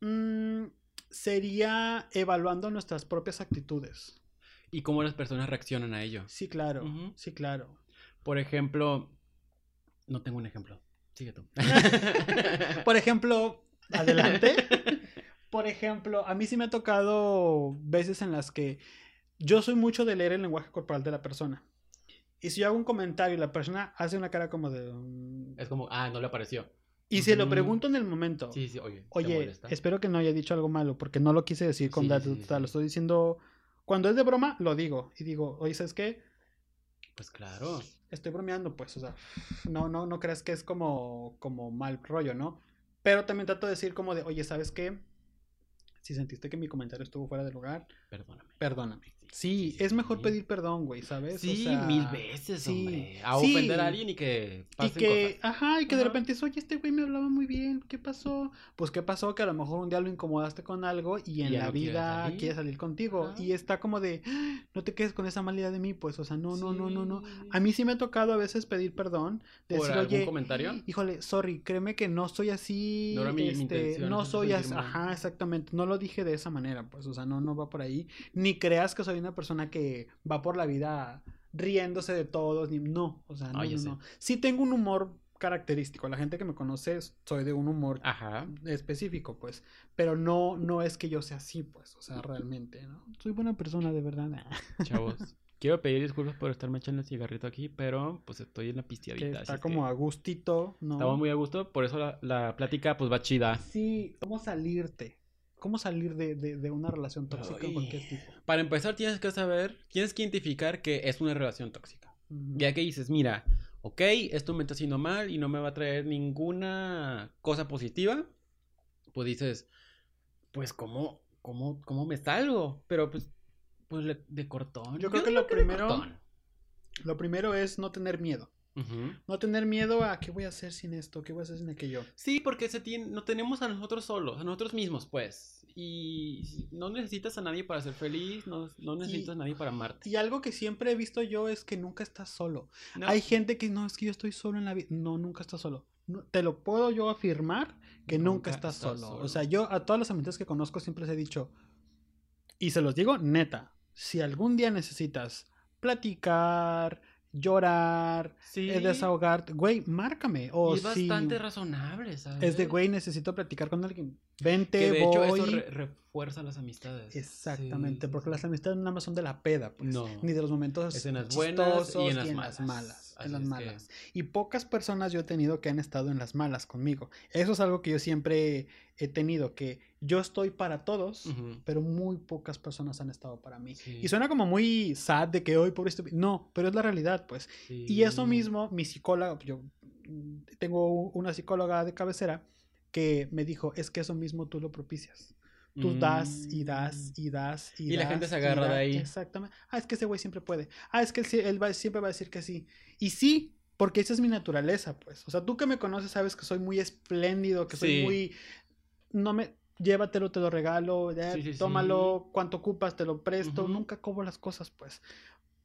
mm, sería evaluando nuestras propias actitudes. Y cómo las personas reaccionan a ello. Sí, claro, sí, claro. Por ejemplo, no tengo un ejemplo. Sigue tú. Por ejemplo, adelante. Por ejemplo, a mí sí me ha tocado veces en las que yo soy mucho de leer el lenguaje corporal de la persona. Y si yo hago un comentario y la persona hace una cara como de... mm, Es como, ah, no le apareció. Y se lo pregunto en el momento. Sí, sí, oye. ¿te Oye, espero que no haya dicho algo malo, porque no lo quise decir con Sí, sí. lo estoy diciendo... Cuando es de broma, lo digo. Y digo, oye, ¿sabes qué? Pues claro. Estoy bromeando, pues, o sea, no, no, no creas que es como, como mal rollo, ¿no? Pero también trato de decir como de, oye, ¿sabes qué? Si sentiste que mi comentario estuvo fuera de lugar, Perdóname. perdóname. Sí, es mejor pedir perdón, güey, ¿sabes? O Sí, sea, mil veces, sí, hombre. A sí. ofender a alguien y que Y pasen que, cosas. ajá, y que de repente oye, este güey me hablaba muy bien, ¿qué pasó? Pues, ¿qué pasó? Que a lo mejor un día lo incomodaste con algo y en la no quiere vida salir. quiere salir contigo. Ajá. Y está como de, "Ah, no te quedes con esa mala idea de mí, pues, o sea, no, no, no, no, no. A mí sí me ha tocado a veces pedir perdón, de ¿Por decir, algún oye, comentario? híjole, sorry, créeme que no soy así, No era mi- mi este, intención no soy así, ajá, exactamente, no lo dije de esa manera, pues, o sea, no, no va por ahí, ni creas que soy una persona que va por la vida riéndose de todos, ni, no, o sea, no, ya no, no. Sí tengo un humor característico, la gente que me conoce, soy de un humor Ajá. específico, pues, pero no, no es que yo sea así, pues, o sea, realmente, ¿no? Soy buena persona, de verdad. Chavos. Quiero pedir disculpas por estarme echando el cigarrito aquí, pero pues estoy en la que pisteadita. así está es como que a gustito, ¿no? Estamos muy a gusto, por eso la, la plática pues va chida. Sí, ¿cómo salirte? ¿Cómo salir de, de- de una relación tóxica Ay. cualquier tipo? Para empezar tienes que saber, tienes que identificar que es una relación tóxica. Ya que dices, mira, ok, esto me está haciendo mal y no me va a traer ninguna cosa positiva, pues dices, pues cómo, cómo, cómo me salgo, pero pues, pues de cortón. Yo creo que lo primero-. Lo primero es no tener miedo. No tener miedo a qué voy a hacer sin esto, qué voy a hacer sin aquello. Sí, porque se tiene, no tenemos a nosotros solos, a nosotros mismos, pues. Y no necesitas a nadie para ser feliz, no, no necesitas a nadie para amarte. Y algo que siempre he visto yo es que nunca estás solo. No. Hay gente que no, es que yo estoy solo en la vida. No, nunca estás solo. No, te lo puedo yo afirmar que nunca, Nunca estás, estás solo. solo. O sea, yo a todas las amistades que conozco siempre les he dicho, y se los digo neta, si algún día necesitas platicar, llorar, Sí. eh, desahogarte, güey, márcame. O y es bastante razonable, ¿sabes? es de, güey, necesito platicar con alguien. Vente, Que de hecho voy. eso re- refuerza las amistades. Exactamente, Sí, porque las amistades nada más son de la peda, pues. No. Ni de los momentos Es en las buenas y en las malas. malas. Así en las que- malas. Y pocas personas yo he tenido que han estado en las malas conmigo. Eso es algo que yo siempre he tenido, que yo estoy para todos, pero muy pocas personas han estado para mí. Sí. Y suena como muy sad de que hoy por esto... No, pero es la realidad, pues. Y eso mismo, mi psicóloga, yo mm, tengo una psicóloga de cabecera que me dijo, es que eso mismo tú lo propicias. Tú das y das y das y Mm. Y la gente se agarra de ahí. Exactamente. Ah, es que ese güey siempre puede. Ah, es que él, él va- siempre va a decir que sí. Y sí, porque esa es mi naturaleza, pues. O sea, tú que me conoces sabes que soy muy espléndido, que soy Sí. muy... No me... Llévatelo, te lo regalo, ya, Sí, sí, tómalo, cuánto ocupas, te lo presto. Nunca cobro las cosas, pues.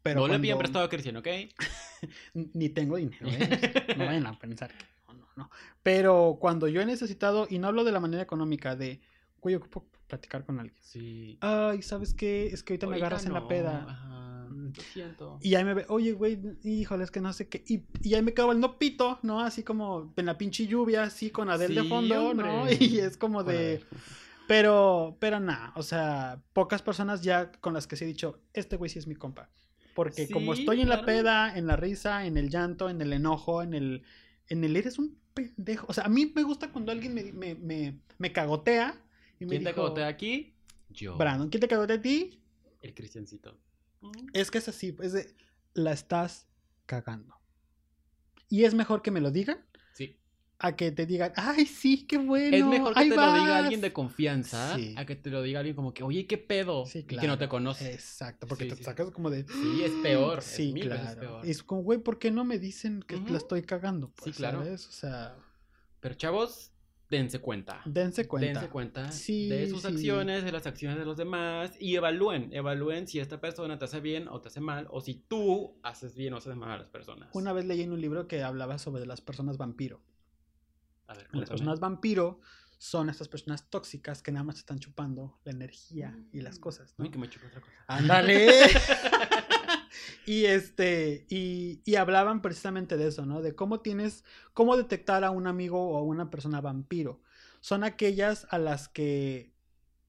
Pero no le pidan cuando- prestado a Cristian, ¿ok? ni tengo dinero. ¿eh? No vayan a pensar que no, no, no. Pero cuando yo he necesitado, y no hablo de la manera económica, de, güey, ocupo platicar con alguien. Sí. Ay, ¿sabes qué? Es que ahorita me agarras en la peda. Ajá, Mm. lo siento. Y ahí me ve, oye, güey, híjole, es que no sé qué. Y, y ahí me quedo el no pito, ¿no? Así como en la pinche lluvia, así con Adel de fondo, ¿no? Y es como de. Pero, pero nada, o sea, pocas personas ya con las que sí he dicho, este güey sí es mi compa. Porque como estoy en la peda, en la risa, en el llanto, en el enojo, en el, en el eres un pendejo. O sea, a mí me gusta cuando alguien me, me, me, me cagotea y me ¿Quién te dijo, cagotea aquí? Yo. Brandon, ¿quién te cagotea a ti? El Cristiancito. Es que es así, es de, la estás cagando. Y es mejor que me lo digan Sí. a que te digan, ay, sí, qué bueno. es mejor que te lo diga vas". alguien de confianza Sí. a que te lo diga alguien como que, oye, ¿qué pedo? Sí, Y que no te claro, conoce. Exacto, porque Sí, te sí. sacas como de. Sí, es peor. Sí, es mil veces claro. peor. Es como, güey, ¿por qué no me dicen que la estoy cagando? Pues, claro. ¿sabes? O sea, Pero chavos, dense cuenta. dense cuenta. Dense cuenta Sí, de sus sí. acciones, de las acciones de los demás y evalúen, evalúen si esta persona te hace bien o te hace mal o si tú haces bien o haces mal a las personas. Una vez leí en un libro que hablaba sobre las personas vampiro. A ver, Las personas vampiro son estas personas tóxicas que nada más están chupando la energía y las cosas. ¿no? Uy, que me chupa otra cosa. ¡Ándale! y este, y, y hablaban precisamente de eso, ¿no? De cómo tienes, cómo detectar a un amigo o a una persona vampiro. Son aquellas a las que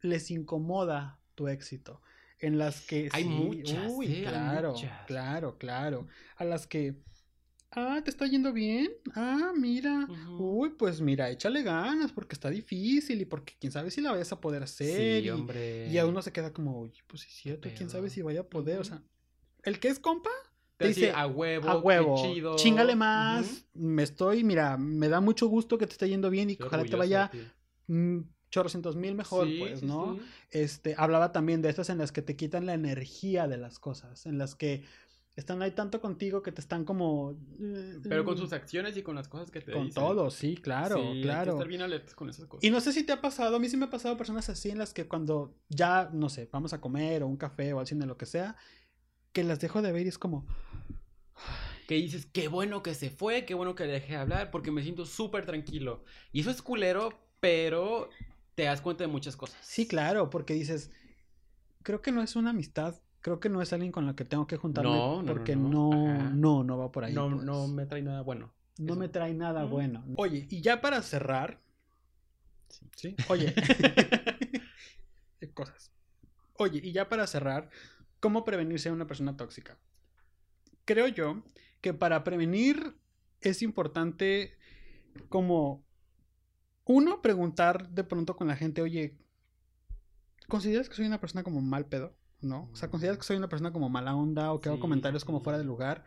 les incomoda tu éxito. En las que Hay sí, muchas, uy, ¿eh? Claro, muchas. claro, claro. A las que, ah, te está yendo bien. Ah, mira. Uy, pues mira, échale ganas porque está difícil y porque quién sabe si la vayas a poder hacer. Sí, y, hombre. y a uno se queda como, oye, pues sí, es cierto, quién sabe si vaya a poder. O sea, el que es compa, Te dice, dice a huevo, a qué huevo, chido. chingale más. Me estoy, mira, me da mucho gusto que te esté yendo bien y que ojalá te vaya mm, chorrocientos mil mejor, Sí, pues, ¿no? sí. Este, hablaba también de estas en las que te quitan la energía de las cosas, en las que están ahí tanto contigo que te están como. eh, Pero con mm, sus acciones y con las cosas que te Con dicen. todo, sí, claro, Sí, hay que claro. estar bien alertas con esas cosas. Y no sé si te ha pasado, a mí sí me ha pasado personas así en las que cuando ya, no sé, vamos a comer o un café o al cine, lo que sea, que las dejo de ver y es como, que dices, qué bueno que se fue, qué bueno que le dejé hablar, porque me siento súper tranquilo. Y eso es culero, pero te das cuenta de muchas cosas. sí, claro, porque dices, creo que no es una amistad, creo que no es alguien con la que tengo que juntarme, No, no, porque no, no, no, no va por ahí. no, pues. no me trae nada bueno. No eso. me trae nada bueno. Oye, y ya para cerrar, Sí. ¿sí? Oye, cosas. Oye, y ya para cerrar, ¿cómo prevenirse a una persona tóxica? Creo yo que para prevenir es importante como uno preguntar de pronto con la gente, oye, ¿consideras que soy una persona como mal pedo? ¿No? O sea, ¿consideras que soy una persona como mala onda o que hago comentarios como fuera de lugar?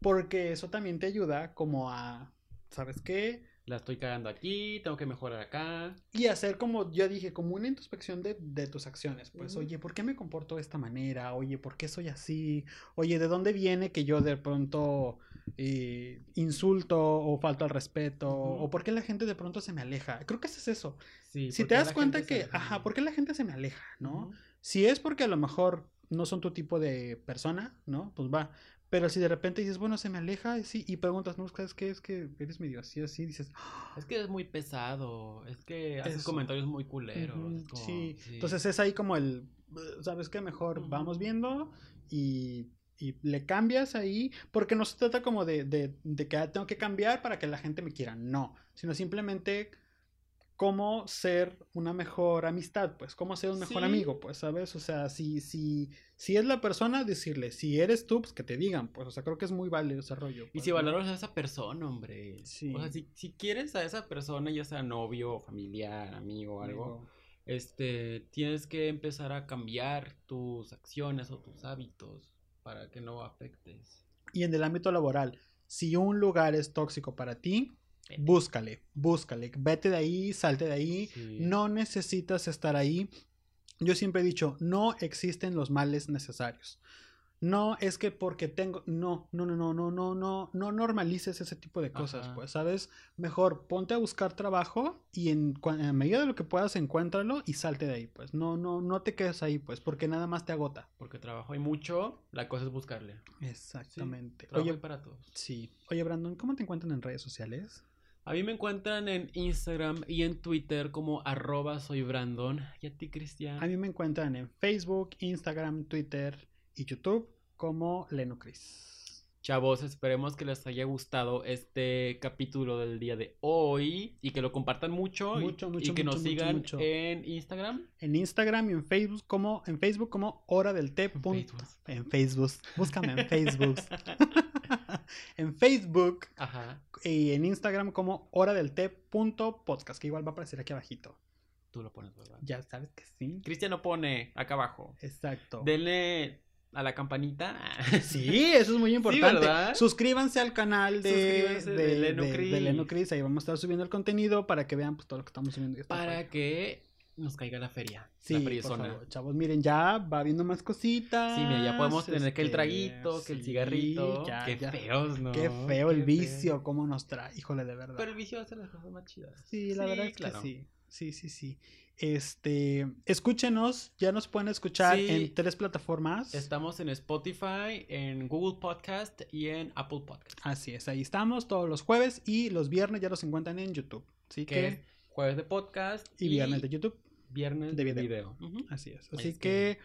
Porque eso también te ayuda como a, ¿sabes qué? La estoy cagando aquí, tengo que mejorar acá. Y hacer como, yo dije, como una introspección de, de tus acciones. Pues, oye, ¿por qué me comporto de esta manera? Oye, ¿por qué soy así? Oye, ¿de dónde viene que yo de pronto eh, insulto o falto al respeto? ¿O por qué la gente de pronto se me aleja? Creo que es eso. Sí, Si ¿por te das cuenta que, ajá, ¿por qué la gente se me aleja? ¿no? Si es porque a lo mejor no son tu tipo de persona, ¿no? Pues va. Pero si de repente dices, bueno, se me aleja, sí, y preguntas, ¿no? ¿Sabes qué? Es que eres medio así, así, dices, Es que es muy pesado, es que haces comentarios muy culeros. Como- sí. entonces es ahí como el, "Uh, ¿sabes qué? Mejor vamos viendo y, y le cambias ahí, porque no se trata como de, de, de que "Ah, tengo que cambiar para que la gente me quiera, no, sino simplemente cómo ser una mejor amistad, pues, cómo ser un mejor Sí. amigo, pues, ¿sabes? O sea, si, si, si es la persona, decirle, si eres tú, pues que te digan, pues, o sea, creo que es muy válido ese rollo. Y pues, si ¿no? valoras a esa persona, hombre. Sí. O sea, si, si quieres a esa persona, ya sea novio, familiar, amigo o algo, Amigo. este, tienes que empezar a cambiar tus acciones o tus hábitos para que no afectes. Y en el ámbito laboral, si un lugar es tóxico para ti, Búscale, búscale, vete de ahí, salte de ahí, Sí. no necesitas estar ahí. Yo siempre he dicho, no existen los males necesarios. No es que porque tengo, no, no, no, no, no, no, no, no normalices ese tipo de cosas, Ajá. pues, ¿sabes? Mejor ponte a buscar trabajo y en, en medida de lo que puedas encuéntralo y salte de ahí, pues, no, no, no te quedes ahí, pues, porque nada más te agota. Porque trabajo hay mucho, la cosa es buscarle. Exactamente. Trabajo Oye, hay para todos. sí. Oye, Brandon, ¿cómo te encuentran en redes sociales? A mí me encuentran en Instagram y en Twitter como arroba soy Brandon. ¿Y a ti, Cristian? A mí me encuentran en Facebook, Instagram, Twitter y YouTube como Leno Cris. Chavos, esperemos que les haya gustado este capítulo del día de hoy y que lo compartan mucho, y- Mucho, y, mucho, que nos mucho, sigan en Instagram. En Instagram y en Facebook como en Facebook como Hora del Té. En Facebook. En Facebook. Búscame en Facebook. en Facebook Ajá, y en Instagram como Hora del podcast, que igual va a aparecer aquí abajito. tú lo pones, ¿verdad? Ya sabes que sí. Cristian lo pone acá abajo. Exacto. Denle a la campanita. Sí, eso es muy importante. Suscríbanse al canal de, Suscríbanse de Leno de- Leno Cris. Ahí vamos a estar subiendo el contenido para que vean pues, todo lo que estamos subiendo. Para que nos caiga la feria. Sí, la por favor, chavos, miren, ya va viendo más cositas. Sí, mira, ya podemos tener que el este, traguito, que el sí, cigarrito. ya, qué ya. feos, ¿no? Qué feo el Qué vicio, feo. cómo nos trae, híjole, de verdad. Pero el vicio hace las cosas más chidas. Sí, la verdad es claro. que sí. Sí, sí, sí. Este, escúchenos, ya nos pueden escuchar Sí. en tres plataformas. Estamos en Spotify, en Google Podcast y en Apple Podcast. Así es, ahí estamos todos los jueves y los viernes ya los encuentran en YouTube. Así Que jueves de podcast y viernes de YouTube. viernes de de video. Así es. Así que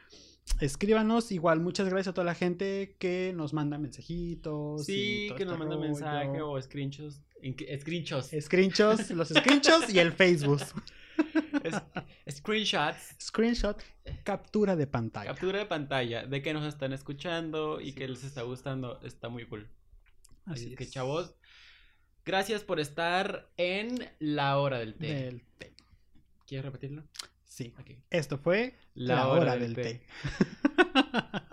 escríbanos. Igual, muchas gracias a toda la gente que nos manda mensajitos. y Sí, todo que nos este manda rollo. mensaje o screenshots. Screenshots. Screenshots, los screenshots y el Facebook. Es- screenshots. Screenshot, captura de pantalla. Captura de pantalla de que nos están escuchando y Así que les es. está gustando. Está muy cool. Así, Así es que, chavos, gracias por estar en la hora del té. Del té. ¿Quieres repetirlo? Sí. Esto fue La la, hora hora, del del té. té.